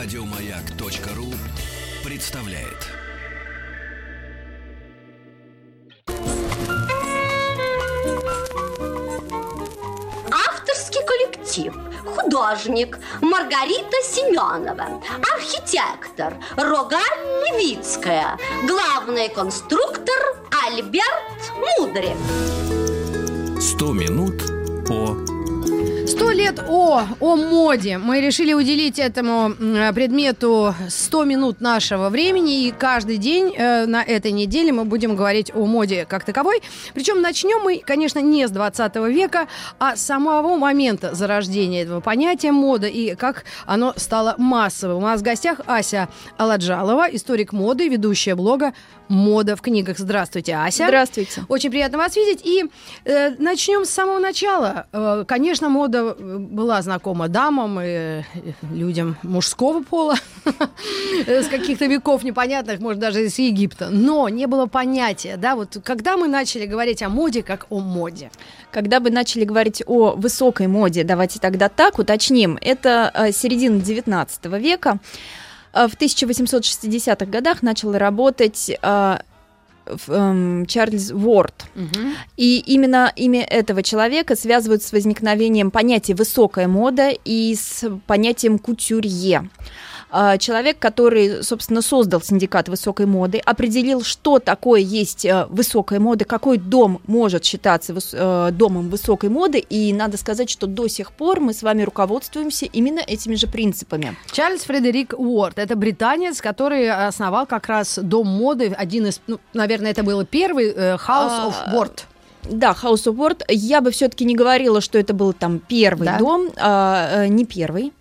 Радиомаяк.ру представляет. Авторский коллектив. Художник Маргарита Семенова. Архитектор Рогаль Левицкая. Главный конструктор Альберт Мудрик. 100 минут Сто лет о, о моде. Мы решили уделить этому предмету 100 минут нашего времени, и каждый день э, на этой неделе мы будем говорить о моде как таковой. Причем начнем мы, конечно, не с 20 века, а с самого момента зарождения этого понятия мода и как оно стало массовым. У нас в гостях Ася Аладжалова, историк моды, ведущая блога «Мода в книгах». Здравствуйте, Ася. Здравствуйте. Очень приятно вас видеть. И э, начнем с самого начала. Э, конечно, мода была знакома дамам и э, людям мужского пола с каких-то веков непонятных, может, даже из Египта. Но не было понятия, да, вот когда мы начали говорить о моде как о моде. Когда бы начали говорить о высокой моде, давайте тогда так уточним, это э, середина 19 века. Э, В 1860-х годах начал работать эм, Чарльз Уорд. И именно имя этого человека связывают с возникновением понятия высокая мода и с понятием кутюрье. А, Человек, который, собственно, создал синдикат высокой моды, определил, что такое есть э, высокая мода, какой дом может считаться э, домом высокой моды, и надо сказать, что до сих пор мы с вами руководствуемся именно этими же принципами. Чарльз Фредерик Уорд. Это британец, который основал как раз дом моды, один из, ну, наверное, это был первый э, House of А, Word. Да, House of Word. Я бы все-таки не говорила, что это был там первый Да? дом, а, э, не первый,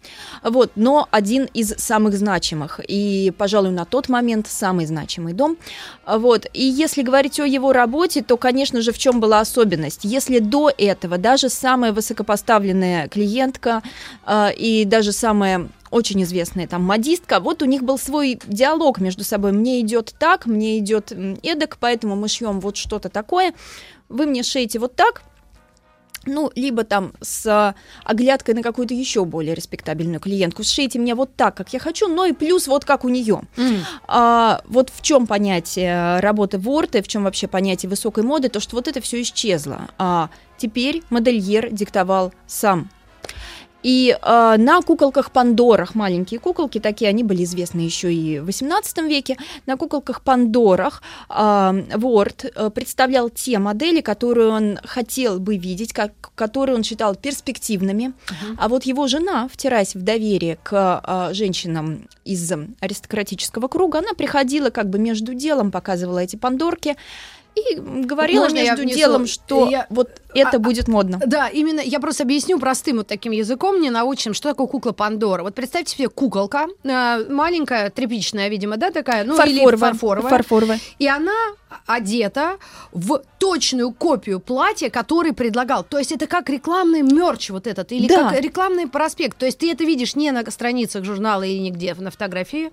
вот, но один из самых значимых и, пожалуй, на тот момент самый значимый дом. Вот. И если говорить о его работе, то, конечно же, в чем была особенность? Если до этого даже самая высокопоставленная клиентка а, и даже самая очень известная там модистка, вот у них был свой диалог между собой. Мне идет так, мне идет эдак, поэтому мы шьем вот что-то такое. Вы мне шеете вот так, ну, либо там с а, оглядкой на какую-то еще более респектабельную клиентку. Сшейте мне вот так, как я хочу, но и плюс вот как у нее. А, вот в чем понятие работы Ворта, в чем вообще понятие высокой моды, то что вот это все исчезло. А теперь модельер диктовал сам. И а, на куколках Пандорах, маленькие куколки, такие они были известны еще и в 18 веке, на куколках Пандорах Ворд э, представлял те модели, которые он хотел бы видеть, как, которые он считал перспективными. А вот его жена, втираясь в доверие к а, женщинам из аристократического круга, она приходила как бы между делом, показывала эти Пандорки и говорила Можно я между внесу? делом, что Я- вот это А- будет модно. Да, именно, я просто объясню простым вот таким языком, не научим, что такое кукла Пандора. Вот представьте себе куколка, э, маленькая, тряпичная, видимо, да, такая, ну или Фарфоровая. фарфоровая. Фарфоровая. И она одета в точную копию платья, который предлагал. То есть это как рекламный мерч вот этот, или Да. как рекламный проспект. То есть ты это видишь не на страницах журнала или нигде на фотографии,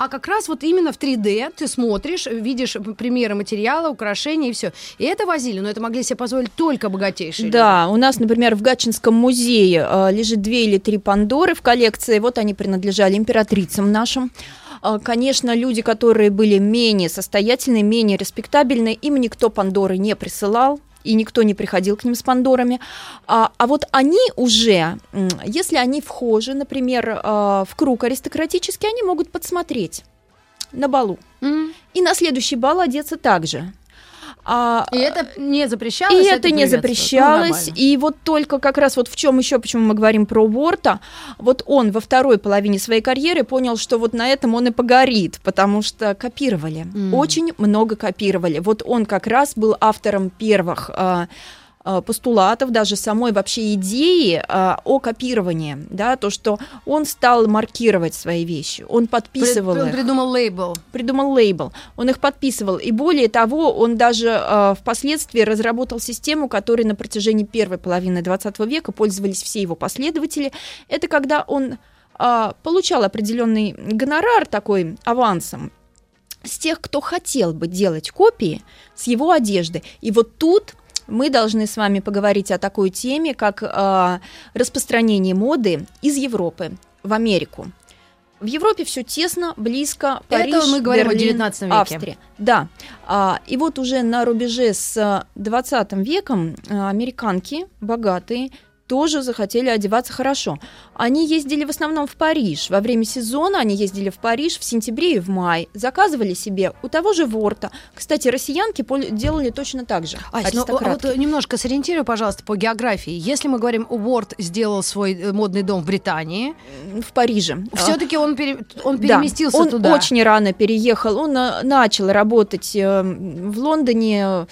а как раз вот именно в 3D ты смотришь, видишь примеры материала, украшения и все. И это возили, но это могли себе позволить только богатейшие люди. Да, у нас, например, в Гатчинском музее э, лежит две или три Пандоры в коллекции. Вот они принадлежали императрицам нашим. Э, Конечно, люди, которые были менее состоятельные, менее респектабельные, им никто Пандоры не присылал. И никто не приходил к ним с Пандорами. А, а вот они уже, если они вхожи, например, э, в круг аристократический, они могут подсмотреть на балу. М. И на следующий бал одеться также. А, И это не запрещалось. и это не. Ну, запрещалось. и вот только как раз вот в чем еще, почему мы говорим про Уорта, вот он во второй половине своей карьеры понял, что вот на этом он и погорит, потому что копировали. М. Очень много копировали. Вот он как раз был автором первых а, постулатов, даже самой вообще идеи а, о копировании, да, то, что он стал маркировать свои вещи, он подписывал Прид- их придумал лейбл. придумал лейбл, он их подписывал. И более того, он даже э, впоследствии разработал систему, которой на протяжении первой половины 20 века пользовались все его последователи. Это когда он э, получал определенный гонорар такой авансом с тех, кто хотел бы делать копии с его одежды. И вот тут мы должны с вами поговорить о такой теме, как э, распространение моды из Европы в Америку. В Европе все тесно, близко, Это Париж, мы говорим о Берлин, 19 веке. Австрия. Да. А, и вот уже на рубеже с 20 веком а, американки богатые тоже захотели одеваться хорошо. Они ездили в основном в Париж. Во время сезона они ездили в Париж в сентябре и в мае. Заказывали себе у того же Ворта. Кстати, россиянки делали точно так же. Ась, ну, вот немножко сориентируй, пожалуйста, по географии. Если мы говорим, Уорд сделал свой э, модный дом в Британии, в Париже. все-таки он, пере- он Да, переместился он туда. очень рано переехал. Он э, начал работать э, в Лондоне,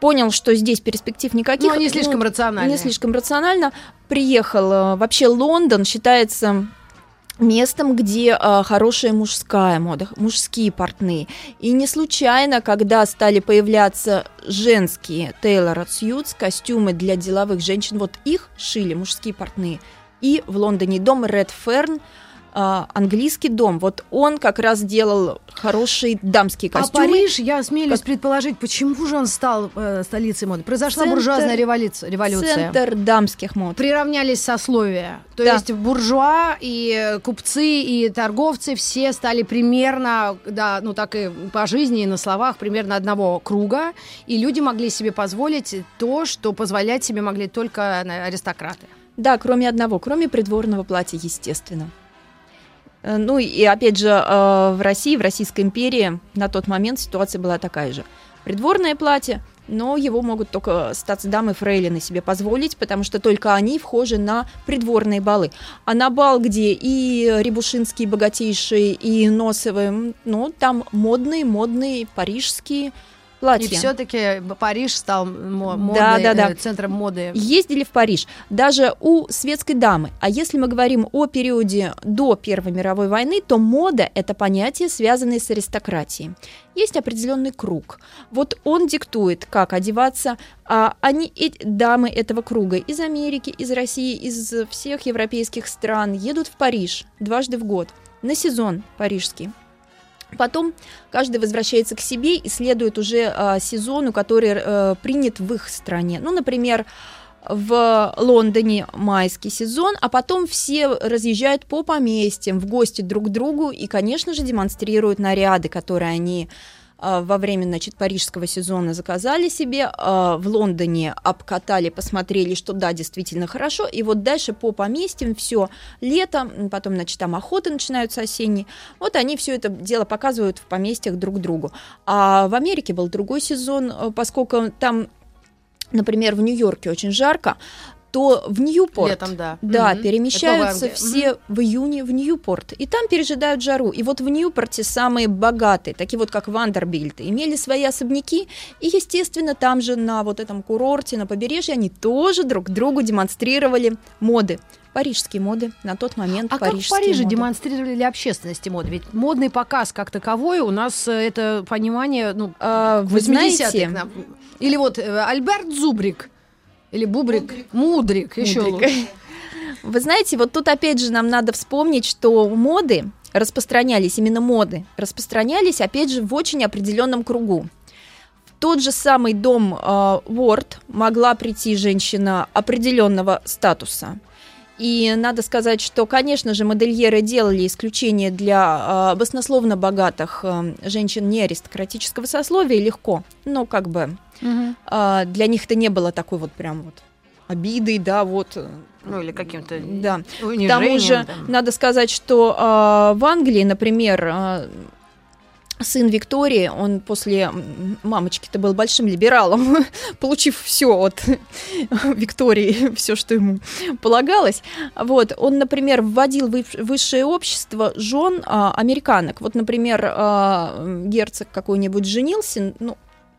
понял, что здесь перспектив никаких. Ну, не слишком ну, рационально. Не слишком рационально. Приехал. э, Вообще Лондон считается местом, где э, хорошая мужская мода, мужские портные. И не случайно, когда стали появляться женские Taylor Suits, костюмы для деловых женщин, вот их шили мужские портные. И в Лондоне дом Red Fern, английский дом, вот он как раз делал хорошие дамские А костюмы. Париж, я осмелюсь Как- предположить, почему же он стал э, столицей моды? Произошла Центр- буржуазная революция. революция. Центр дамских мод. Приравнялись сословия. То Да. есть буржуа и купцы и торговцы все стали примерно, да, ну так и по жизни и на словах примерно одного круга, и люди могли себе позволить то, что позволять себе могли только э, аристократы. Да, кроме одного, кроме придворного платья, естественно. Э, Ну и опять же, э, в России, в Российской империи на тот момент ситуация была такая же. Придворное платье, но его могут только стацдамы фрейлины себе позволить, потому что только они вхожи на придворные балы. А на бал, где и рябушинские богатейшие, и носовые, ну, там модные, модные парижские платья. И все-таки Париж стал мо- Да, модной, да, да. э, центром моды. ездили в Париж, даже у светской дамы. А если мы говорим о периоде до Первой мировой войны, то мода – это понятие, связанное с аристократией. Есть определенный круг. Вот он диктует, как одеваться. А они, эти дамы этого круга из Америки, из России, из всех европейских стран едут в Париж дважды в год на сезон парижский. Потом каждый возвращается к себе и следует уже а, сезону, который э, принят в их стране. Ну, например, в Лондоне майский сезон, а потом все разъезжают по поместьям в гости друг к другу и, конечно же, демонстрируют наряды, которые они во время, значит, парижского сезона заказали себе, а, в Лондоне обкатали, посмотрели, что да, действительно хорошо, и вот дальше по поместьям все лето, потом, значит, там охоты начинаются осенние, вот они все это дело показывают в поместьях друг другу. А в Америке был другой сезон, э, поскольку там, например, в Нью-Йорке очень жарко, то в Ньюпорт Летом, да. да, Мгм. перемещаются все в июне в Ньюпорт. И там пережидают жару. И вот в Ньюпорте самые богатые, такие вот как Вандербильты, имели свои особняки. И, естественно, там же на вот этом курорте, на побережье, они тоже друг другу демонстрировали моды. Парижские моды на тот момент. А как в Париже моды. демонстрировали ли общественности моды? Ведь модный показ как таковой у нас э, это понимание, ну, А, вы 80-х знаете. Или вот э, Альберт Зубрик. Или Бубрик. Мудрик. еще Мудрик. лучше. Вы знаете, вот тут опять же нам надо вспомнить, что моды распространялись, именно моды, распространялись, опять же, в очень определенном кругу. В тот же самый дом э, Ward могла прийти женщина определенного статуса. И надо сказать, что, конечно же, модельеры делали исключение для э, баснословно богатых э, женщин не аристократического сословия легко, но как бы а, для них это не было такой вот прям вот обидой, да, вот. э, Ну, или каким-то Да. К тому же, там. надо сказать, что а, в Англии, например, а, сын Виктории, он после мамочки-то был большим либералом, получив все от Виктории, все, что ему полагалось. Вот, он, например, вводил в высшее общество жен а, американок. Вот, например, а, герцог какой-нибудь женился, ну,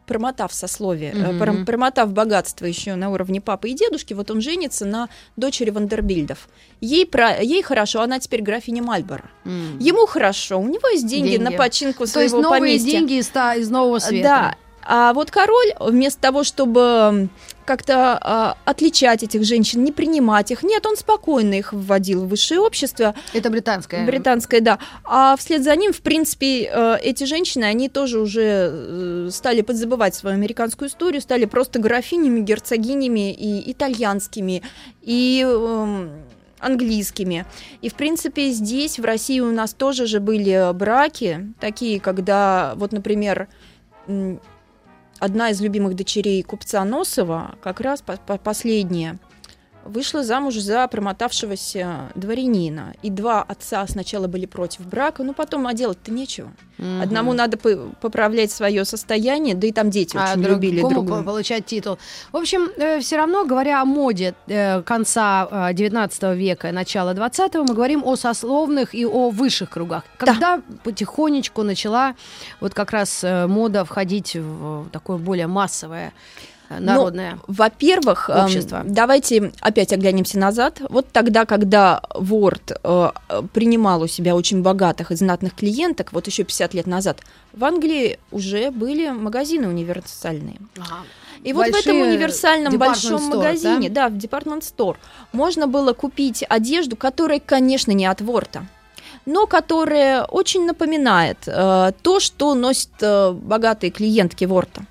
промотав сословие, э, пром- промотав богатство еще на уровне папы и дедушки, вот он женится на дочери Вандербильдов. Ей, про, ей хорошо, она теперь графиня Мальборо. М. Ему хорошо, у него есть деньги, Деньги. на починку То есть своего новые поместья. деньги из, из нового света. Да. А вот король, вместо того, чтобы как-то а, отличать этих женщин, не принимать их, нет, он спокойно их вводил в высшее общество, Это британская. британское, да. А вслед за ним, в принципе, э, эти женщины, они тоже уже э, стали подзабывать свою американскую историю, стали просто графинями, герцогинями и итальянскими. И эм, английскими. И, в принципе, здесь, в России, у нас тоже же были браки, такие, когда, вот, например, одна из любимых дочерей купца Носова, как раз по- по- последняя, вышла замуж за промотавшегося дворянина. И два отца сначала были против брака, но потом, а делать-то нечего. Мгм. Одному надо по- поправлять свое состояние, да и там дети а очень любили друг по- друга. получать титул. В общем, все равно, говоря о моде э, конца э, 19 века и начала 20 мы говорим о сословных и о высших кругах. Когда потихонечку начала вот как раз э, мода входить в такое более массовое народное Во-первых, эм, общество. давайте опять оглянемся назад. Вот тогда, когда Ворд э, принимал у себя очень богатых и знатных клиенток, вот еще 50 лет назад, в Англии уже были магазины универсальные. И вот в этом Большие универсальном большом store, магазине, да? в Department Store, можно было купить одежду, которая, конечно, не от Ворта, но которая очень напоминает э, то, что носят э, богатые клиентки Ворта.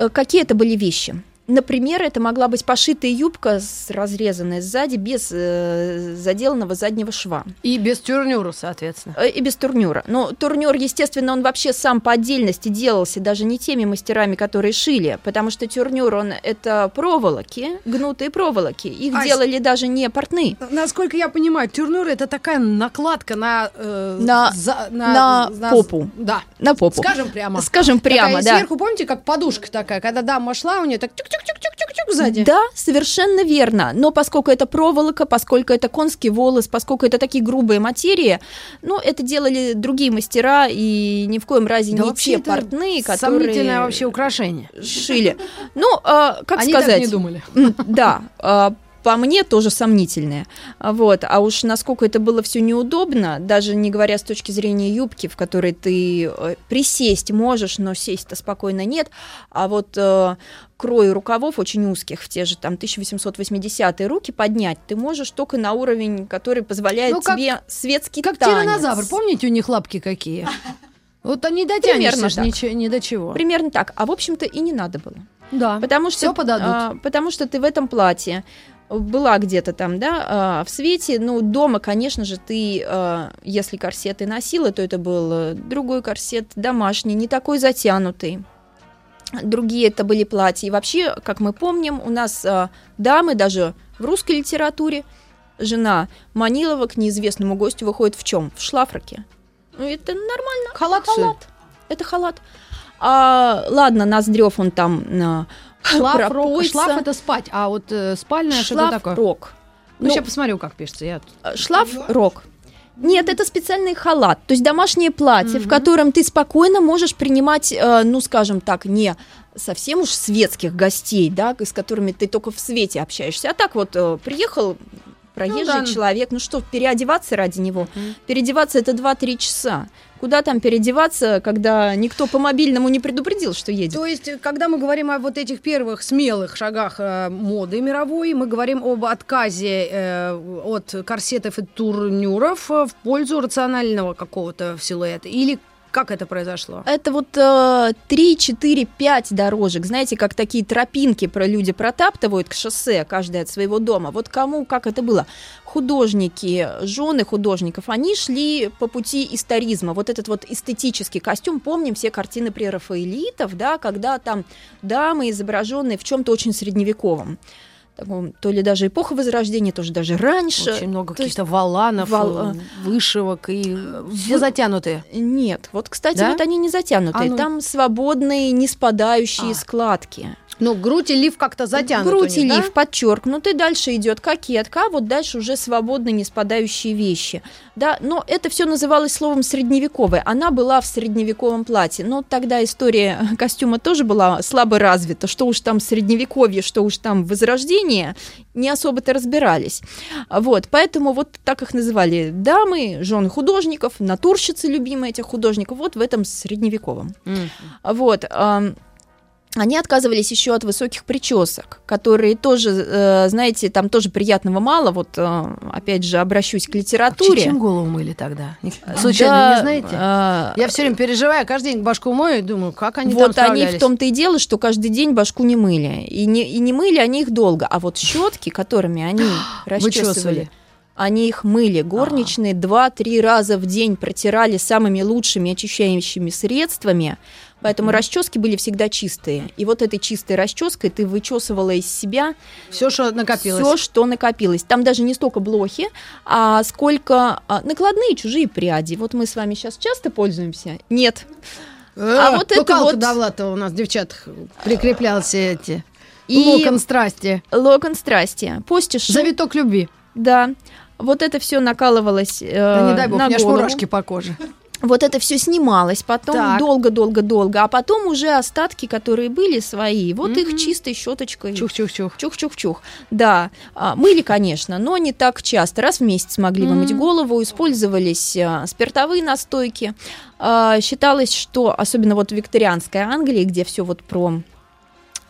Э, Какие это были вещи? Например, это могла быть пошитая юбка, с разрезанная сзади, без э, заделанного заднего шва. И без тюрнюра, соответственно. Э, И без турнюра. Но турнюр, естественно, он вообще сам по отдельности делался даже не теми мастерами, которые шили, потому что турнюр, он это проволоки, гнутые проволоки. Их А с- делали даже не портные. Насколько я понимаю, тюрнюр это такая накладка на э, На- за- на попу. Да. На попу. Скажем прямо. Скажем прямо, Такая да. Сверху, помните, как подушка такая, когда дама шла, у нее так тюк-тюк-тюк-тюк-тюк сзади. Да, совершенно верно. Но поскольку это проволока, поскольку это конский волос, поскольку это такие грубые материи, ну, это делали другие мастера, и ни в коем разе Да не те портные, Сомнительное которые вообще украшение. шили. Ну, а, как Они сказать? так не думали. Да, а, по мне тоже сомнительное. Вот. А уж насколько это было все неудобно, даже не говоря с точки зрения юбки, в которой ты э, присесть можешь, но сесть-то спокойно нет. А вот э, крой рукавов очень узких, в те же там 1880-е руки поднять, ты можешь только на уровень, который позволяет Ну, как- тебе светский Как танец. тиранозавр, помните, у них лапки какие? Вот они дотянешься ничего- ни до чего. Примерно так. А в общем-то и не надо было. Да. Потому что, Всё подадут. а, потому что ты в этом платье была где-то там, да, а, в свете, ну, дома, конечно же, ты, а, если корсеты носила, то это был э, другой корсет, домашний, не такой затянутый. Другие это были платья. И вообще, как мы помним, у нас а, дамы даже в русской литературе жена Манилова к неизвестному гостю выходит в чем? В шлафраке. Ну, это нормально. Халат, халат. Это халат. А, ладно, Ноздрев он там Шлаф, рок. Шлаф это спать, а вот э, спальная что Шлаф такое? рок. Ну, Ну, сейчас посмотрю, как пишется. Я... э, шлаф рок. Нет, это специальный халат, то есть домашнее платье, в Мгм. котором ты спокойно можешь принимать, э, ну, скажем так, не совсем уж светских гостей, да, с которыми ты только в свете общаешься, а так вот э, приехал проезжий да. человек, ну что, переодеваться ради него? Мгм. Переодеваться это 2-3 часа. Куда там переодеваться, когда никто по мобильному не предупредил, что едет? То есть, э, когда мы говорим о вот этих первых смелых шагах э, моды мировой, мы говорим об отказе э, от корсетов и турнюров э, в пользу рационального какого-то силуэта. Или как это произошло? Это вот э, 3, 4, 5 дорожек, знаете, как такие тропинки про люди протаптывают к шоссе, каждый от своего дома. Вот кому, как это было? Художники, жены художников, они шли по пути историзма. Вот этот вот эстетический костюм, помним все картины прерафаэлитов, да, когда там дамы изображенные в чем-то очень средневековом. То ли даже эпоха Возрождения, тоже даже раньше. Очень много каких-то валанов, вал- э, вышивок и все затянутые. Нет, вот, кстати, Да? вот они не затянутые. А ну. Там свободные, не спадающие А. складки. Ну, грудь и лиф как-то затянут Грудь у и них, да? лиф подчеркнутый, дальше идет кокетка, а вот дальше уже свободно не спадающие вещи. Да, но это все называлось словом средневековое. Она была в средневековом платье. Но тогда история костюма тоже была слабо развита. Что уж там средневековье, что уж там возрождение, не особо-то разбирались. Вот, поэтому вот так их называли дамы, жены художников, натурщицы любимые этих художников, вот в этом средневековом. М. Вот. Они отказывались еще от высоких причесок, которые тоже, э, знаете, там тоже приятного мало. Вот, э, опять же, обращусь к литературе. А Чем голову мыли тогда? Случайно Да, не знаете? э, Я все время переживаю, каждый день башку мою и думаю, как они вот там они справлялись. в том-то и дело, что каждый день башку не мыли. И не, и не мыли они их долго. А вот щетки, которыми они расчесывали. Они их мыли. Горничные два-три раза в день протирали самыми лучшими очищающими средствами. Поэтому расчески были всегда чистые. И вот этой чистой расческой ты вычесывала из себя Все, что накопилось. все, что накопилось. Там даже не столько блохи, а сколько а, накладные чужие пряди. Вот мы с вами сейчас часто пользуемся? Нет. А, вот это вот вот- Довлатова у нас девчат прикреплялся эти. И Локон страсти. локон страсти. Постишь. Завиток любви. Да. Вот это все накалывалось э, Да не дай бог, на у меня голову. мурашки по коже. Вот это все снималось потом долго-долго-долго, а потом уже остатки, которые были свои, вот их чистой щеточкой. Чух-чух-чух. Чух-чух-чух. Да, а, мыли, конечно, но не так часто. Раз в месяц могли вымыть голову, использовались а, спиртовые настойки. А, Считалось, что, особенно вот в викторианской Англии, где все вот про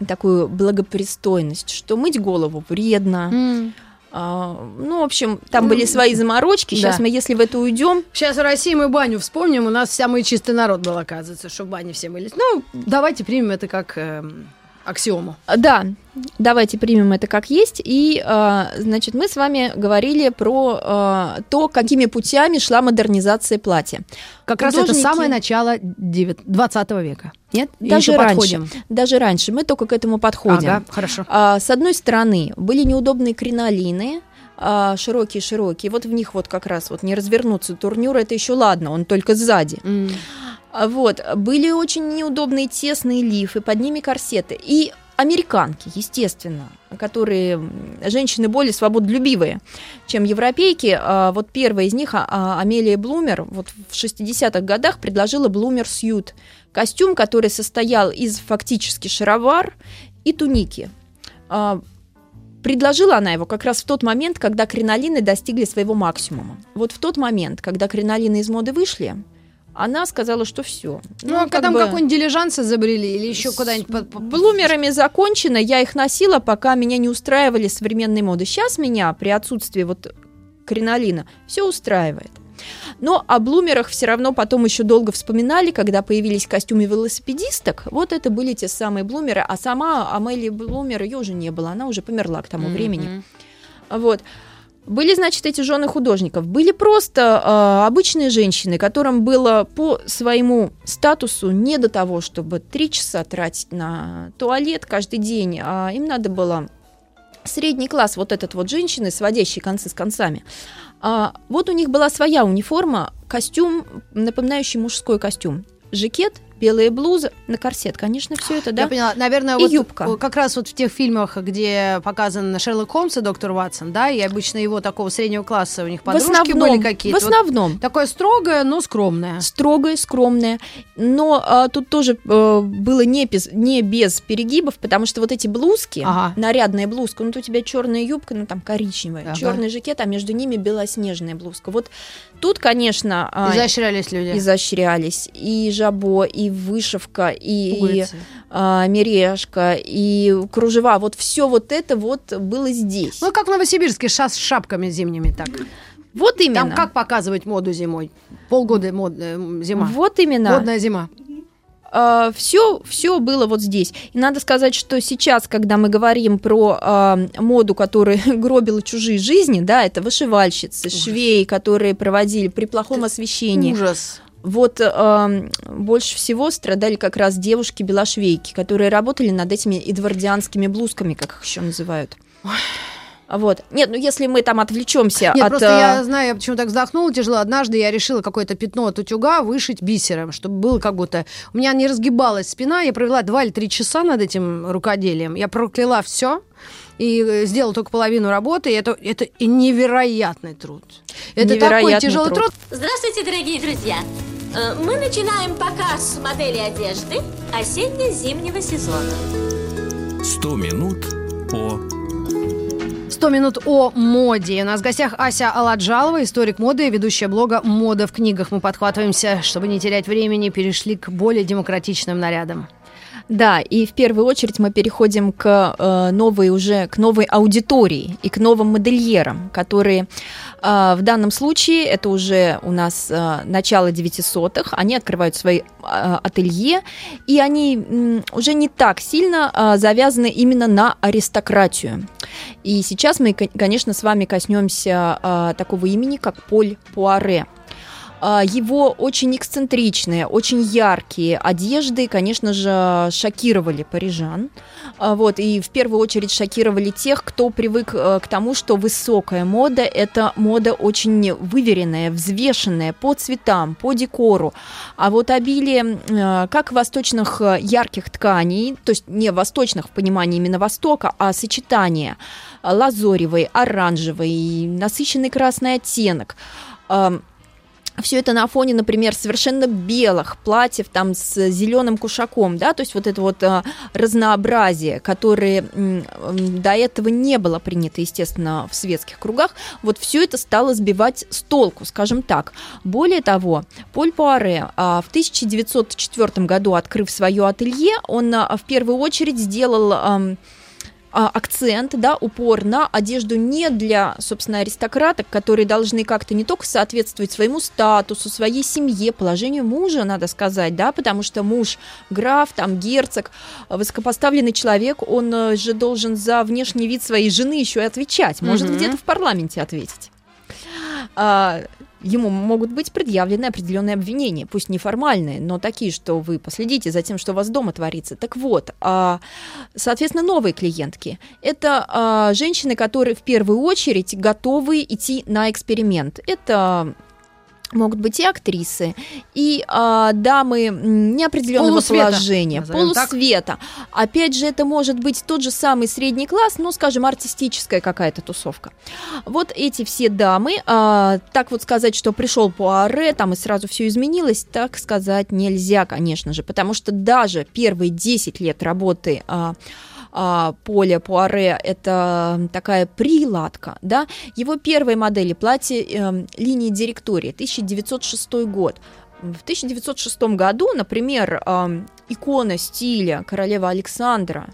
такую благопристойность, что мыть голову вредно. М. А, Ну, в общем, там были свои заморочки. Сейчас Да. мы, если в это уйдем, Сейчас в России мы баню вспомним, у нас самый чистый народ был, оказывается, что в бане все мылись. Ну, давайте примем это как эм, аксиому. А, Да, давайте примем это как есть. И, а, значит, мы с вами говорили про а, то, какими путями шла модернизация платья. Как раз это Художники- самое начало 20 века. Нет? И Даже раньше. подходим. Даже раньше. Мы только к этому подходим. Ага, хорошо. С одной стороны, были неудобные кринолины, широкие-широкие. Вот в них вот как раз вот не развернуться турнюр, это еще ладно, он только сзади. М. А, Вот, были очень неудобные тесные лифы, под ними корсеты. И американки, естественно, которые женщины более свободолюбивые, чем европейки. А, Вот первая из них, а, Амелия Блумер, вот в 60-х годах предложила Блумер Сьют. Костюм, который состоял из фактически шаровар и туники. Предложила она его как раз в тот момент, когда кринолины достигли своего максимума. Вот в тот момент, когда кринолины из моды вышли, она сказала, что все. Ну, а когда там какой-нибудь дилижанс изобрели или еще куда-нибудь... Блумерами закончено, я их носила, пока меня не устраивали современные моды. Сейчас меня при отсутствии вот кринолина все устраивает. Но о блумерах все равно потом еще долго вспоминали, когда появились костюмы велосипедисток. Вот это были те самые блумеры. А сама Амелия Блумер, ее уже не было, она уже померла к тому времени. Вот. Были, значит, эти жены художников. Были просто э, обычные женщины, которым было по своему статусу не до того, чтобы три часа тратить на туалет каждый день, а им надо было средний класс, вот этот вот женщины, сводящие концы с концами. А, вот у них была своя униформа, костюм, напоминающий мужской костюм. Жакет, белая блуза, на корсет, конечно, все это, да? Я поняла. Наверное, И вот юбка. как раз вот в тех фильмах, где показан Шерлок Холмс и доктор Ватсон, да, и обычно его такого среднего класса у них в подружки основном, были в какие-то. Вот основном. такое строгое, но скромное. строгая, скромная. Но а, тут тоже э, было не без, не без перегибов, потому что вот эти блузки, Ага. нарядная блузка, ну, тут у тебя черная юбка, ну, там коричневая, Ага. черный жакет, а между ними белоснежная блузка. Вот тут, конечно, а, Изощрялись люди. изощрялись и жабо, и вышивка, и Пуговицы. а, мережка, и кружева. Вот все вот это вот было здесь. Ну, как в Новосибирске, ша- с шапками зимними так. вот именно. Там как показывать моду зимой? Полгода мод, э, зима. Вот именно. Модная зима. все, все было вот здесь. И надо сказать, что сейчас, когда мы говорим про а, моду, которая гробила чужие жизни, да, это вышивальщицы, швеи, которые проводили при плохом освещении. Ужас. Вот а, больше всего страдали как раз девушки-белошвейки, которые работали над этими эдвардианскими блузками, как их еще называют. Вот. Нет, ну если мы там отвлечемся Нет, от... просто я знаю, я почему так вздохнула тяжело. Однажды я решила какое-то пятно от утюга вышить бисером, чтобы было как будто... У меня не разгибалась спина, я провела два или три часа над этим рукоделием. Я прокляла все и э, сделала только половину работы, и это, это невероятный труд. Это такой Невероятный тяжелый труд. труд. Здравствуйте, дорогие друзья! Э, Мы начинаем показ модели одежды осенне-зимнего сезона. 100 минут по 100 минут о моде. У нас в гостях Ася Аладжалова, историк моды и ведущая блога «Мода в книгах». Мы подхватываемся, чтобы не терять времени, перешли к более демократичным нарядам. Да, и в первую очередь мы переходим к э, новой уже к новой аудитории и к новым модельерам, которые э, в данном случае это уже у нас э, начало 900-х, они открывают свои э, ателье, и они м, уже не так сильно э, завязаны именно на аристократию. И сейчас мы, конечно, с вами коснемся э, такого имени, как Поль Пуаре. А, его очень эксцентричные, очень яркие одежды, конечно же, шокировали парижан. А, вот, и в первую очередь шокировали тех, кто привык э, к тому, что высокая мода – это мода очень выверенная, взвешенная по цветам, по декору. А вот обилие э, как восточных э, ярких тканей, то есть не восточных в понимании именно Востока, а сочетание лазоревый, оранжевый, насыщенный красный оттенок – все это на фоне, например, совершенно белых платьев там с зеленым кушаком, да, то есть вот это вот а, разнообразие, которое м, до этого не было принято, естественно, в светских кругах, вот все это стало сбивать с толку, скажем так. Более того, Поль Пуаре а, в 1904 году, открыв свое ателье, он а, в первую очередь сделал акцент, да, упор на одежду не для, собственно, аристократок, которые должны как-то не только соответствовать своему статусу, своей семье, положению мужа, надо сказать, да, потому что муж граф, там, герцог, высокопоставленный человек, он э, же должен за внешний вид своей жены еще и отвечать, может mm-hmm. где-то в парламенте ответить. Ему могут быть предъявлены определенные обвинения, пусть неформальные, но такие, что вы последите за тем, что у вас дома творится. Так вот, а, соответственно, новые клиентки – это а, женщины, которые в первую очередь готовы идти на эксперимент. Это могут быть и актрисы, и а, дамы неопределенного полусвета, положения, полусвета. Так. Опять же, это может быть тот же самый средний класс, ну, скажем, артистическая какая-то тусовка. Вот эти все дамы, а, так вот сказать, что пришел Пуаре, там и сразу все изменилось, так сказать нельзя, конечно же, потому что даже первые 10 лет работы а, а, Поля Пуаре это такая приладка, да, его первые модели платья э, линии директории, 1906 год. В 1906 году, например, э, икона стиля королева Александра,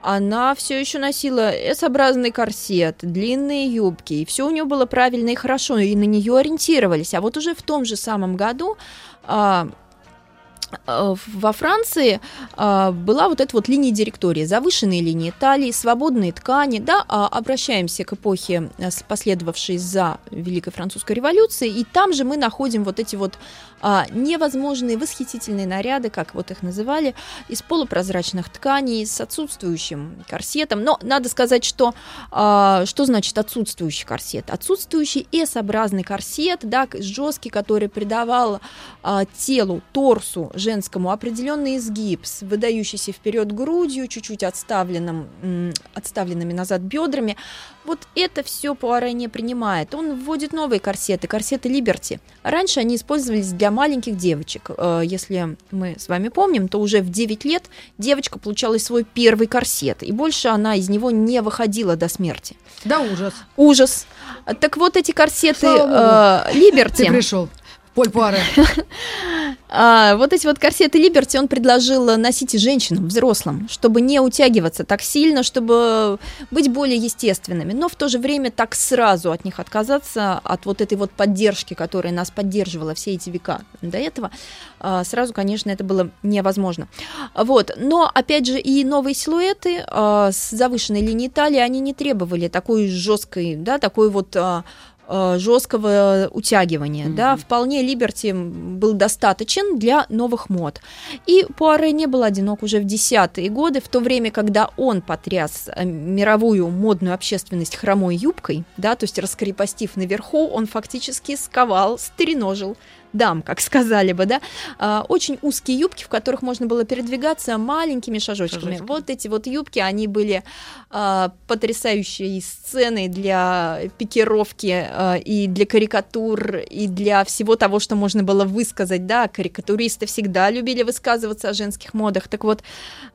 она все еще носила S-образный корсет, длинные юбки, и все у нее было правильно и хорошо, и на нее ориентировались. А вот уже в том же самом году а, во Франции э, была вот эта вот линия директории, завышенные линии талии, свободные ткани, да, а обращаемся к эпохе, э, последовавшей за Великой Французской революцией, и там же мы находим вот эти вот а, невозможные восхитительные наряды, как вот их называли, из полупрозрачных тканей, с отсутствующим корсетом, но надо сказать, что а, что значит отсутствующий корсет? Отсутствующий S-образный корсет, да, жесткий, который придавал телу, торсу женскому определенный изгиб с выдающейся вперед грудью, чуть-чуть отставленным, отставленными назад бедрами. Вот это все Пуаре не принимает. Он вводит новые корсеты, корсеты Либерти. Раньше они использовались для маленьких девочек. Э, если мы с вами помним, то уже в 9 лет девочка получала свой первый корсет, и больше она из него не выходила до смерти. Да, ужас. Ужас. Так вот эти корсеты э, Либерти... Ты пришел. Поль Пуаре. А, вот эти вот корсеты Либерти он предложил носить и женщинам, взрослым, чтобы не утягиваться так сильно, чтобы быть более естественными, но в то же время так сразу от них отказаться, от вот этой вот поддержки, которая нас поддерживала все эти века до этого, а, сразу, конечно, это было невозможно. Вот, но, опять же, и новые силуэты а, с завышенной линией талии, они не требовали такой жесткой, да, такой вот а, жесткого утягивания. Mm-hmm. Да, вполне Либерти был достаточен для новых мод. И Пуаре не был одинок уже в десятые годы, в то время, когда он потряс э, мировую модную общественность хромой юбкой, да, то есть раскрепостив наверху, он фактически сковал, стреножил дам, как сказали бы, да, а, очень узкие юбки, в которых можно было передвигаться маленькими шажочками. шажочками. Вот эти вот юбки, они были а, потрясающей сценой для пикировки а, и для карикатур, и для всего того, что можно было высказать, да, карикатуристы всегда любили высказываться о женских модах, так вот,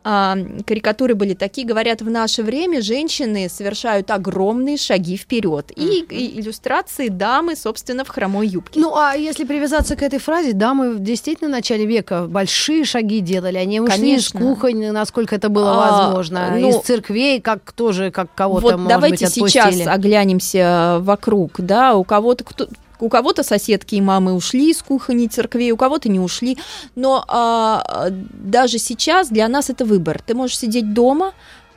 а, карикатуры были такие, говорят, в наше время женщины совершают огромные шаги вперед, и, и иллюстрации дамы, собственно, в хромой юбке. Ну, а если привязаться к этой фразе, да, мы действительно в начале века большие шаги делали. Они ушли Конечно. из кухонь, насколько это было А, возможно, ну, из церквей, как тоже, как кого-то, Вот может давайте быть, сейчас оглянемся вокруг, да, у кого-то кто у кого-то соседки и мамы ушли из кухни церквей, у кого-то не ушли. Но а, даже сейчас для нас это выбор. Ты можешь сидеть дома,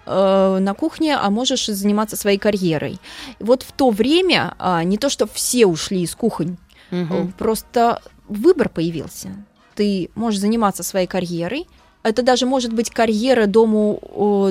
э, на кухне, а можешь заниматься своей карьерой. Вот в то время а, не то, что все ушли из кухонь. Э, Просто выбор появился. Ты можешь заниматься своей карьерой. Это даже может быть карьера дому,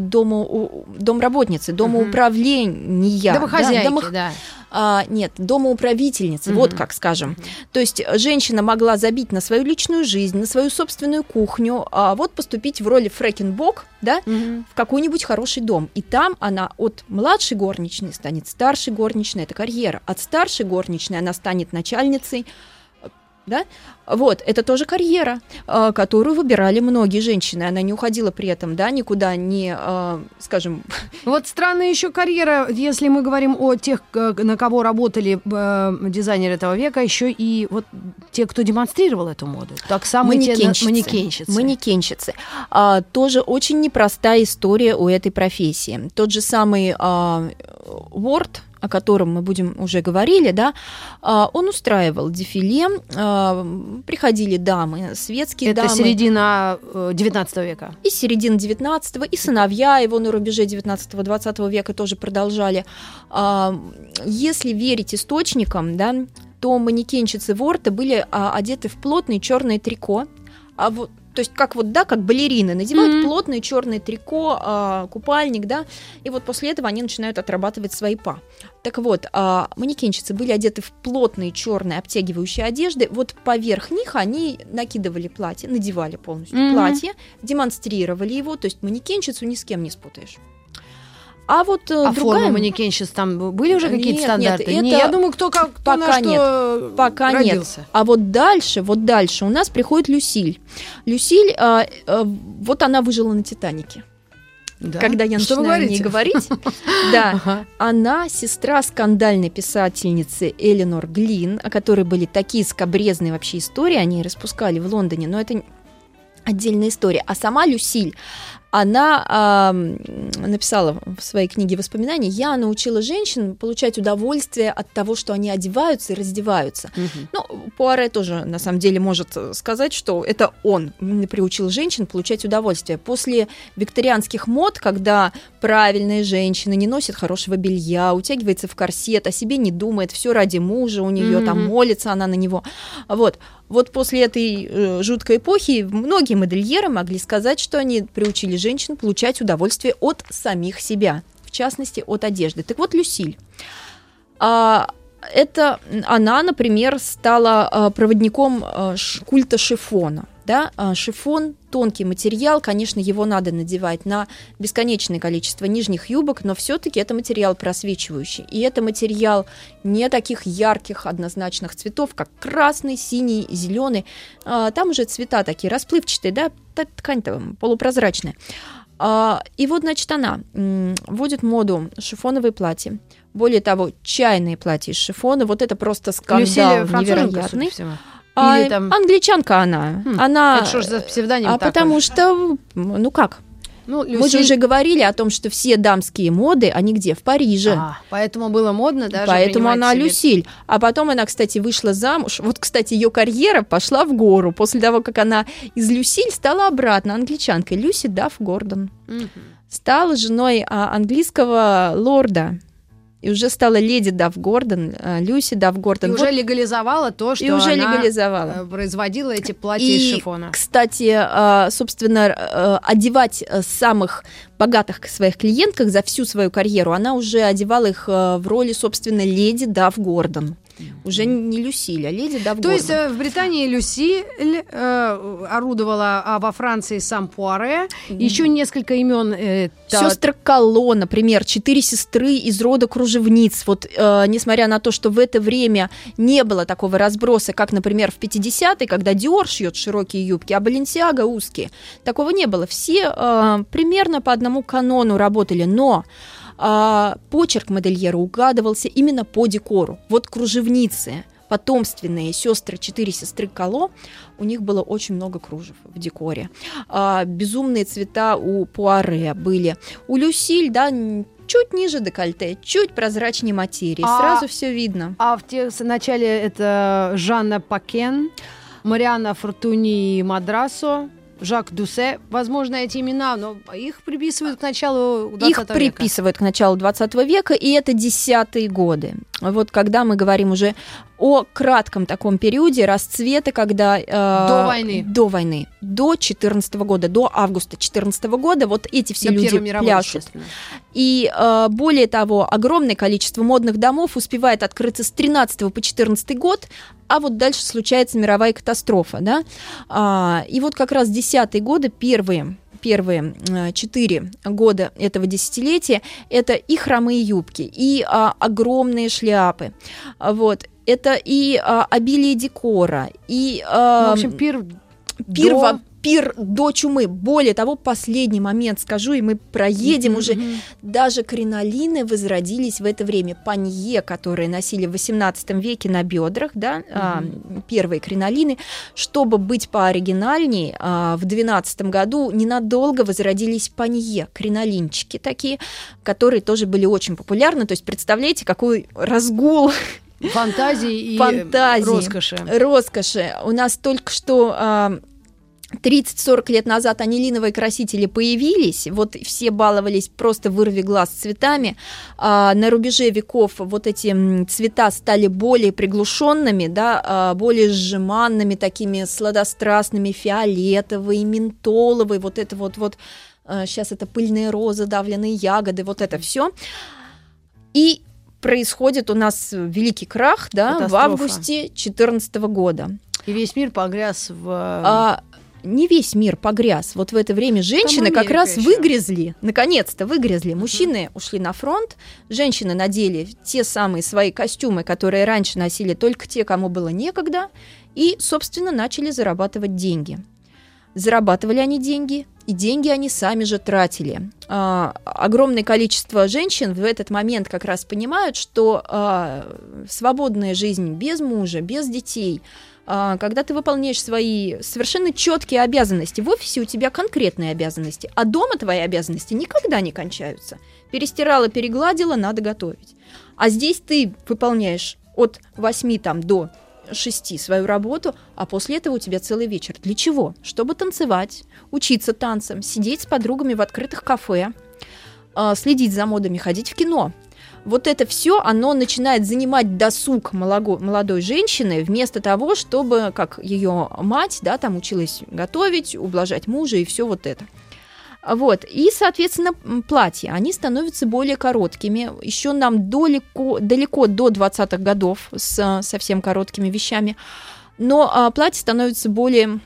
дому, домработницы, домоуправления. да, Домохозяйки, домох- да. а, нет, домоуправительницы, Мгм. вот как скажем. То есть женщина могла забить на свою личную жизнь, на свою собственную кухню, а вот поступить в роли фрэкенбок, да, Мгм. в какой-нибудь хороший дом. И там она от младшей горничной станет старшей горничной, это карьера. От старшей горничной она станет начальницей, да? Вот, это тоже карьера, э, которую выбирали многие женщины. Она не уходила при этом, да, никуда не, э, скажем, Вот странная еще карьера, если мы говорим о тех, на кого работали э, дизайнеры этого века, еще и вот те, кто демонстрировал эту моду. Так само и те манекенщицы. манекенщицы. Манекенщицы. А, тоже очень непростая история у этой профессии. Тот же самый а, Word, о котором мы будем уже говорили, да, а, он устраивал дефиле, а, приходили дамы, светские Это дамы. середина э, 19 века. И с середины 19 и сыновья его на рубеже 19-20 века тоже продолжали. А, Если верить источникам, да, то манекенщицы Ворта были одеты в плотное черное трико, а вот то есть как вот, да, как балерины, надевают Мгм. плотное черное трико, а, купальник, да, и вот после этого они начинают отрабатывать свои па. Так вот, а, манекенщицы были одеты в плотные черные обтягивающие одежды, вот поверх них они накидывали платье, надевали полностью Мгм. платье, демонстрировали его, то есть манекенщицу ни с кем не спутаешь. А вот э, А другая... формы манекенщиц там были уже какие-то Нет, стандарты? нет, Не, это я думаю, кто как кто на пока что нет. Пока родился. нет. А вот дальше, вот дальше у нас приходит Люсиль. Люсиль, а, а, вот она выжила на Титанике. Да? Когда я Что начинаю говорите? говорить, да, Ага. она сестра скандальной писательницы Эленор Глин, о которой были такие скобрезные вообще истории, они распускали в Лондоне, но это отдельная история. А сама Люсиль, она ам, написала в своей книге воспоминаний, я научила женщин получать удовольствие от того, что они одеваются и раздеваются. Мгм. Ну, Пуаре тоже, на самом деле, может э, сказать, что это он приучил женщин получать удовольствие. После викторианских мод, когда правильная женщина не носит хорошего белья, утягивается в корсет, о себе не думает, все ради мужа, у нее там Мгм. молится она на него. Вот. Вот после этой э, жуткой эпохи многие модельеры могли сказать, что они приучили женщин получать удовольствие от самих себя, в частности, от одежды. Так вот, Люсиль. А, это она, например, стала а, проводником а, культа шифона. Да? А, Шифон тонкий материал, конечно, его надо надевать на бесконечное количество нижних юбок, но все-таки это материал просвечивающий. И это материал не таких ярких однозначных цветов, как красный, синий, зеленый. Там уже цвета такие расплывчатые, да, та- ткань-то полупрозрачная. А, И вот, значит, она вводит моду шифоновые платья. Более того, чайные платья из шифона. Вот это просто скандал невероятный. всему. А, Или там- Англичанка она. Хм, она Это что ж за псевдоним а такой? потому что, ну как, Ну, мы же Люсиль- уже говорили о том, что все дамские моды, они где? В Париже. А, поэтому было модно даже Поэтому она себе- Люсиль. А потом она, кстати, вышла замуж. Вот, кстати, ее карьера пошла в гору после того, как она из Люсиль стала обратно англичанкой. Люси Дафф Гордон. Мгм. Стала женой а, английского лорда. И уже стала леди Дафф Гордон, а, Люси И Гордон. уже Вот- легализовала то, что и уже она, легализовала. э, производила эти платья И, из шифона. Кстати, а, собственно, э, одевать э, самых богатых своих клиентках за всю свою карьеру, она уже одевала их э, в роли, собственно, леди Дафф Гордон. Уже не Люсиль, а леди Дафф То есть э, в Британии Люси э, орудовала, а во Франции сам Пуаре. Еще несколько имен. э, Сестры Кало, например, четыре сестры из рода кружевниц. Вот, э, несмотря на то, что в это время не было такого разброса, как, например, в 50-е, когда Диор шьет широкие юбки, а Баленсиага узкие. Такого не было. Все э, примерно по одному канону работали, но а, почерк модельера угадывался именно по декору. Вот кружевницы потомственные сестры, четыре сестры Кало, у них было очень много кружев в декоре. А, безумные цвета у Пуаре были. У Люсиль, да, чуть ниже декольте, чуть прозрачнее материи, А- сразу все видно. А в те, в начале это Жанна Пакен, Мариана Фортуни Мадрасо, Жак Дусе. Возможно, эти имена, но их приписывают к началу 20 Их века. приписывают к началу 20 века, и это десятые годы. Вот когда мы говорим уже о кратком таком периоде расцвета, когда... э, До войны. До войны. До 14 года, до августа 14 года. Вот эти все До люди мировой, пляшут. И э, более того, огромное количество модных домов успевает открыться с 13 по 14 год, а вот дальше случается мировая катастрофа, да. А, и вот как раз десятые годы, первые первые э, четыре года этого десятилетия это и хромые юбки, и а, огромные шляпы, вот. Это и а, обилие декора, и Ну, а, в общем, пир, пир, до- во- пир до чумы. Более того, последний момент скажу, и мы проедем уже. Даже кринолины возродились в это время. Панье, которые носили в 18 веке на бедрах, да, а, первые кринолины, чтобы быть пооригинальней, а, в 12 году ненадолго возродились панье, кринолинчики такие, которые тоже были очень популярны. То есть представляете, какой разгул фантазии и Фантазии. роскоши. роскоши. У нас только что а, 30-40 лет назад анилиновые красители появились, вот все баловались просто вырви глаз цветами. А, на рубеже веков вот эти цвета стали более приглушенными, да, а, более сжиманными, такими сладострастными, фиолетовые, ментоловые, вот это вот, вот сейчас это пыльные розы, давленные ягоды, вот это все. И происходит у нас великий крах, да, в августе 2014 года. И весь мир погряз в... А, не весь мир погряз. Вот в это время женщины как раз ещё. выгрязли, наконец-то выгрязли. Мужчины ушли на фронт, женщины надели те самые свои костюмы, которые раньше носили только те, кому было некогда, и, собственно, начали зарабатывать деньги. Зарабатывали они деньги, и деньги они сами же тратили. А, огромное количество женщин в этот момент как раз понимают, что а, свободная жизнь без мужа, без детей, а, когда ты выполняешь свои совершенно четкие обязанности, в офисе у тебя конкретные обязанности, а дома твои обязанности никогда не кончаются. Перестирала, перегладила, надо готовить. А здесь ты выполняешь от 8 там, до 6 свою работу, а после этого у тебя целый вечер. Для чего? Чтобы танцевать, учиться танцам, сидеть с подругами в открытых кафе, а, следить за модами, ходить в кино. Вот это все, оно начинает занимать досуг молого- молодой женщины, вместо того, чтобы, как ее мать, да, там училась готовить, ублажать мужа и все вот это. Вот. И, соответственно, платья, они становятся более короткими. Еще нам далеко, далеко до 20-х годов с совсем короткими вещами. Но а, платья становятся более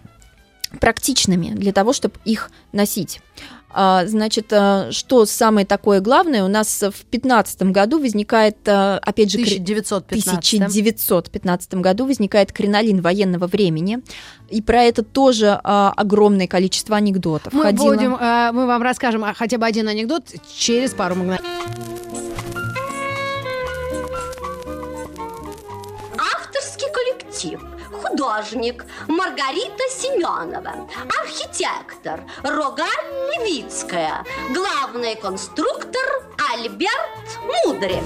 практичными для того, чтобы их носить. А, Значит, а, что самое такое главное, у нас в 2015 году возникает, а, опять же, кри- 1915. 1915 году возникает кринолин военного времени, и про это тоже а, огромное количество анекдотов. Мы, ходило. будем, э, мы вам расскажем а, хотя бы один анекдот через пару мгновений. Авторский коллектив. Художник Маргарита Семенова. Архитектор Рогаль Левицкая. Главный конструктор Альберт Мудрик.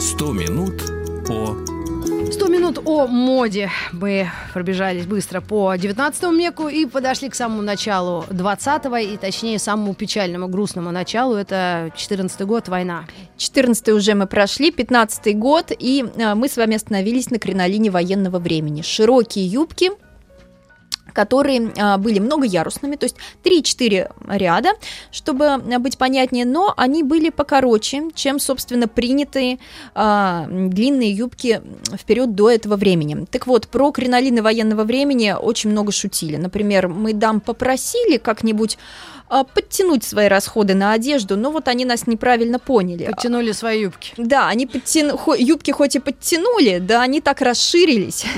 100 минут 100 минут о моде. Мы пробежались быстро по 19 веку и подошли к самому началу 20 и точнее самому печальному, грустному началу. Это 14 год, война. 14 уже мы прошли, 15 год, и а, мы с вами остановились на кринолине военного времени. Широкие юбки, которые а, были многоярусными, то есть 3-4 ряда, чтобы а, быть понятнее, но они были покороче, чем, собственно, принятые а, длинные юбки в период до этого времени. Так вот, про кринолины военного времени очень много шутили. Например, мы дам попросили как-нибудь подтянуть свои расходы на одежду, но вот они нас неправильно поняли. Подтянули свои юбки. Да, они подтяну... юбки хоть и подтянули, да, они так расширились.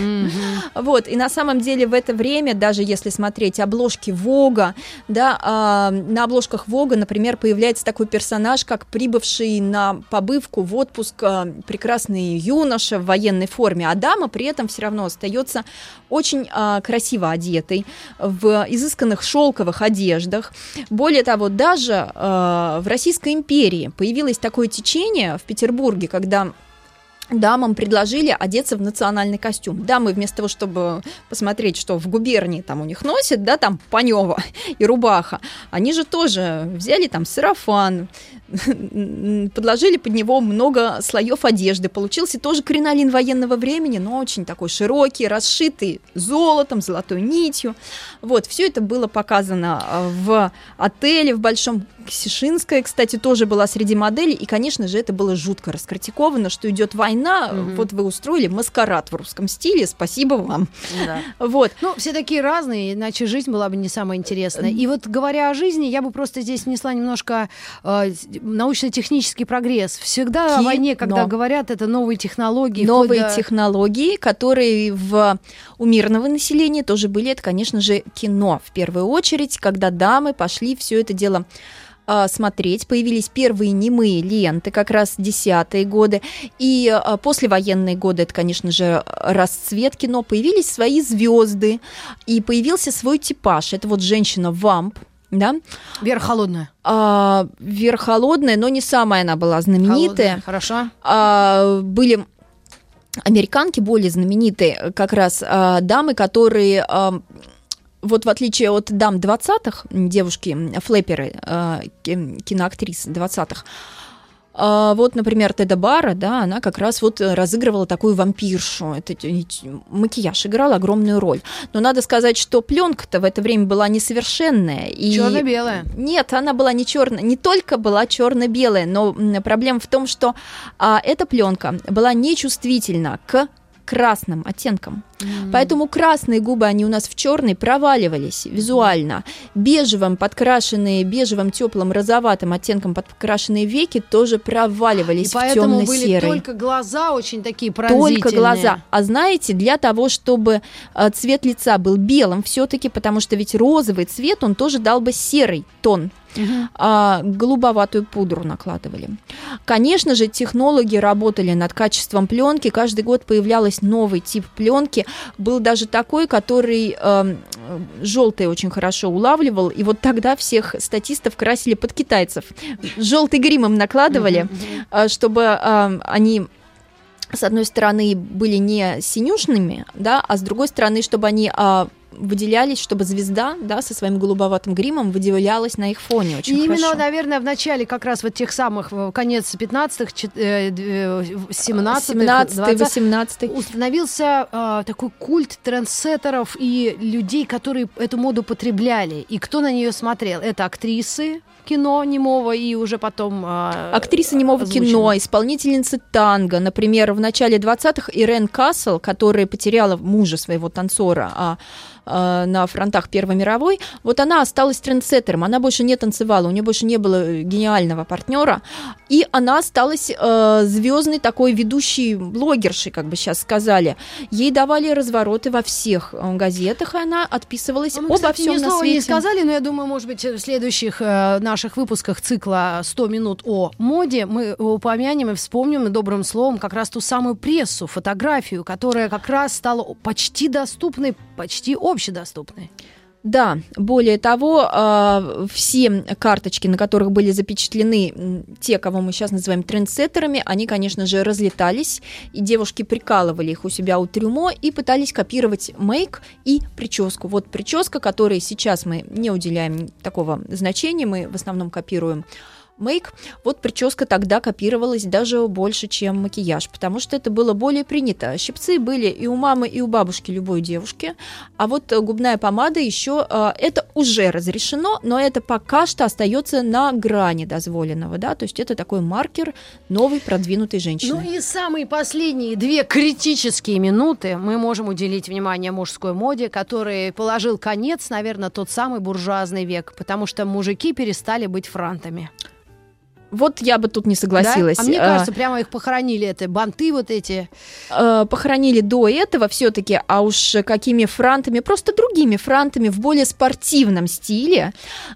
Вот, и на самом деле в это время, даже если смотреть обложки Вога, да, а, на обложках Вога, например, появляется такой персонаж, как прибывший на побывку в отпуск а, прекрасный юноша в военной форме, а дама при этом все равно остается очень а, красиво одетой, в изысканных шелковых одеждах. Более того, даже а, в Российской империи появилось такое течение в Петербурге, когда дамам предложили одеться в национальный костюм. Дамы вместо того, чтобы посмотреть, что в губернии там у них носят, да, там панева и рубаха, они же тоже взяли там сарафан, подложили под него много слоев одежды. Получился тоже кринолин военного времени, но очень такой широкий, расшитый золотом, золотой нитью. Вот, все это было показано а, в отеле в Большом Ксишинская, кстати, тоже была среди моделей, и, конечно же, это было жутко раскритиковано, что идет война, Мгм. вот вы устроили маскарад в русском стиле, спасибо вам. Да. Вот. Ну, все такие разные, иначе жизнь была бы не самая интересная. И вот говоря о жизни, я бы просто здесь внесла немножко э, с- научно-технический прогресс. Всегда о Кино. войне, когда говорят, это новые технологии. Новые до- технологии, которые в, у мирного населения тоже были, это, конечно же, кино в первую очередь, когда дамы пошли все это дело а, смотреть. Появились первые немые ленты, как раз десятые годы. И а, послевоенные годы, это, конечно же, расцвет кино. Появились свои звезды, и появился свой типаж. Это вот женщина-вамп, да, Вера холодная. а, вверх холодная, но не самая она была знаменитая. Холодная, Хорошо. А, были американки более знаменитые, как раз а, дамы, которые а, вот в отличие от дам 20-х, девушки, флэперы, а, ки- киноактрисы 20-х, а, вот, например, Теда Бара, да, она как раз вот э, разыгрывала такую вампиршу. Это макияж играл огромную роль. Но надо сказать, что пленка-то в это время была несовершенная. И... Черно-белая. Нет, она была не черная, не только была черно-белая, но проблема в том, что а, эта пленка была нечувствительна к красным оттенкам. Поэтому красные губы, они у нас в черный проваливались визуально. Бежевым подкрашенные, бежевым теплым розоватым оттенком подкрашенные веки тоже проваливались И в поэтому были темно-серый. только глаза очень такие пронзительные. Только глаза. А знаете, для того, чтобы э, цвет лица был белым все-таки, потому что ведь розовый цвет, он тоже дал бы серый тон. Мгм. а, голубоватую пудру накладывали. Конечно же, технологи работали над качеством пленки. Каждый год появлялся новый тип пленки. Был даже такой, который желтый очень хорошо улавливал. И вот тогда всех статистов красили под китайцев. Желтый грим им накладывали, а, чтобы а, они с одной стороны были не синюшными, да, а с другой стороны, чтобы они а, выделялись, чтобы звезда, да, со своим голубоватым гримом выделялась на их фоне очень И хорошо. именно, наверное, в начале как раз вот тех самых, э, конец 15-х, чет- э, д- э, 17-х, 17 20-х, 18 установился а, такой культ трендсеттеров и людей, которые эту моду потребляли. И кто на нее смотрел? Это актрисы кино немого и уже потом... а, Актриса немого озвучено. кино, исполнительница танго. Например, в начале 20-х Ирен Кассел, которая потеряла мужа своего танцора а, а, на фронтах Первой мировой, вот она осталась трендсеттером. Она больше не танцевала, у нее больше не было э, гениального партнера. И она осталась э, звездной такой ведущей блогершей, как бы сейчас сказали. Ей давали развороты во всех э, газетах, и она отписывалась Ну, мы, обо кстати, всем ни на свете. не сказали, но я думаю, может быть, в следующих э, наших выпусках цикла «100 минут о моде» мы упомянем и вспомним добрым словом как раз ту самую прессу, фотографию, которая как раз стала почти доступной, почти общедоступной. Да, более того, а, все карточки, на которых были запечатлены те, кого мы сейчас называем трендсеттерами, они, конечно же, разлетались, и девушки прикалывали их у себя у трюмо и пытались копировать мейк и прическу. Вот прическа, которой сейчас мы не уделяем такого значения, мы в основном копируем мейк, вот прическа тогда копировалась даже больше, чем макияж, потому что это было более принято. Щипцы были и у мамы, и у бабушки любой девушки, а вот губная помада еще, это уже разрешено, но это пока что остается на грани дозволенного, да, то есть это такой маркер новой продвинутой женщины. Ну и самые последние две критические минуты мы можем уделить внимание мужской моде, который положил конец, наверное, тот самый буржуазный век, потому что мужики перестали быть франтами. Вот я бы тут не согласилась. Да? А мне а, кажется, прямо их похоронили, это банты вот эти. Э, похоронили до этого все-таки, а уж какими франтами, просто другими франтами в более спортивном стиле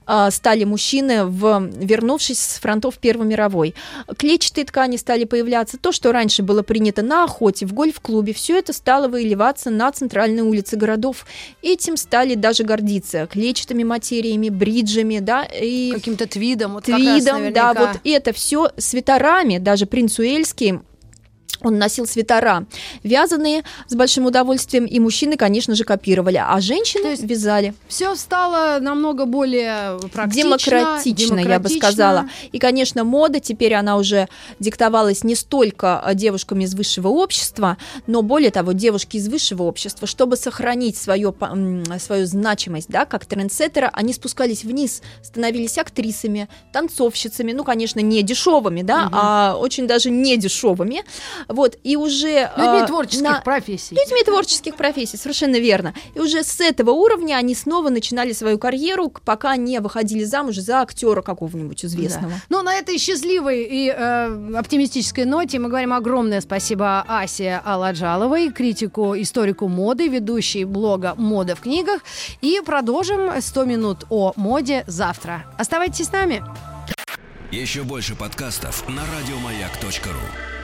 э, стали мужчины, в, вернувшись с фронтов Первой мировой. Клетчатые ткани стали появляться. То, что раньше было принято на охоте, в гольф-клубе, все это стало выливаться на центральные улицы городов. Этим стали даже гордиться. Клетчатыми материями, бриджами, да, и... Каким-то твидом. Вот твидом, раз, да, вот и это все свитерами, даже принц Уэльский он носил свитера, вязаные с большим удовольствием, и мужчины, конечно же, копировали, а женщины То есть вязали. Все стало намного более практично, демократично, демократично, я бы сказала. И, конечно, мода теперь она уже диктовалась не столько а, девушками из высшего общества, но более того, девушки из высшего общества, чтобы сохранить свою, свою значимость, да, как трендсеттера, они спускались вниз, становились актрисами, танцовщицами, ну, конечно, не дешевыми, да, угу. а очень даже не дешевыми, вот, и уже... Людьми а, творческих на... профессий. Людьми творческих профессий, совершенно верно. И уже с этого уровня они снова начинали свою карьеру, пока не выходили замуж за актера какого-нибудь известного. Да. Ну, на этой счастливой и э, оптимистической ноте мы говорим огромное спасибо Асе Аладжаловой, критику, историку моды, ведущей блога «Мода в книгах». И продолжим 100 минут о моде завтра. Оставайтесь с нами. Еще больше подкастов на радиомаяк.ру